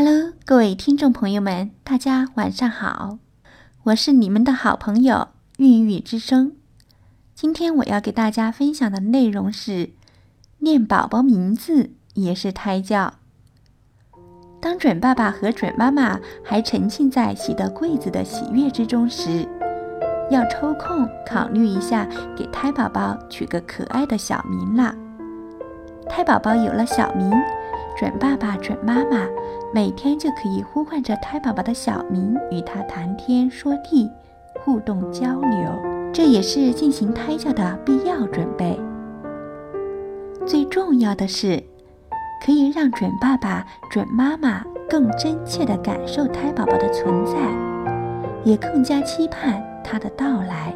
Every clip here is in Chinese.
Hello，各位听众朋友们，大家晚上好，我是你们的好朋友孕育之声。今天我要给大家分享的内容是念宝宝名字也是胎教。当准爸爸和准妈妈还沉浸在喜得贵子的喜悦之中时，要抽空考虑一下给胎宝宝取个可爱的小名了。胎宝宝有了小名。准爸爸、准妈妈每天就可以呼唤着胎宝宝的小名，与他谈天说地、互动交流。这也是进行胎教的必要准备。最重要的是，可以让准爸爸、准妈妈更真切地感受胎宝宝的存在，也更加期盼他的到来。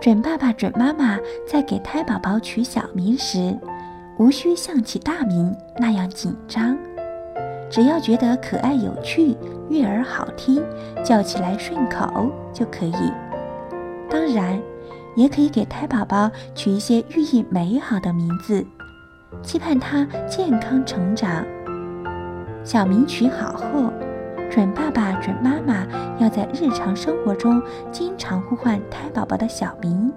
准爸爸、准妈妈在给胎宝宝取小名时，无需像起大名那样紧张，只要觉得可爱有趣、悦耳好听，叫起来顺口就可以。当然，也可以给胎宝宝取一些寓意美好的名字，期盼他健康成长。小名取好后，准爸爸、准妈妈要在日常生活中经常呼唤胎宝宝的小名，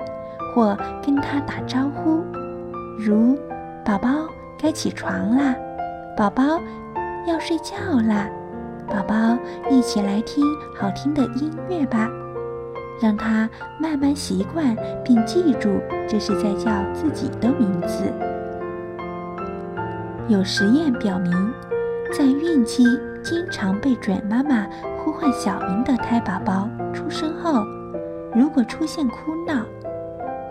或跟他打招呼，如。宝宝该起床啦，宝宝要睡觉啦，宝宝一起来听好听的音乐吧，让他慢慢习惯并记住这是在叫自己的名字。有实验表明，在孕期经常被准妈妈呼唤小名的胎宝宝出生后，如果出现哭闹，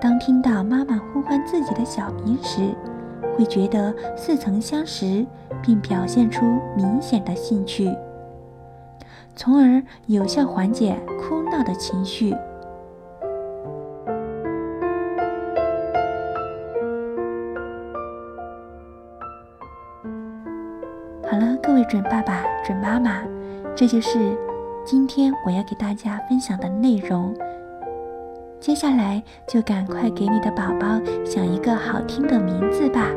当听到妈妈呼唤自己的小名时，会觉得似曾相识，并表现出明显的兴趣，从而有效缓解哭闹的情绪。好了，各位准爸爸、准妈妈，这就是今天我要给大家分享的内容。接下来就赶快给你的宝宝想一个好听的名字吧。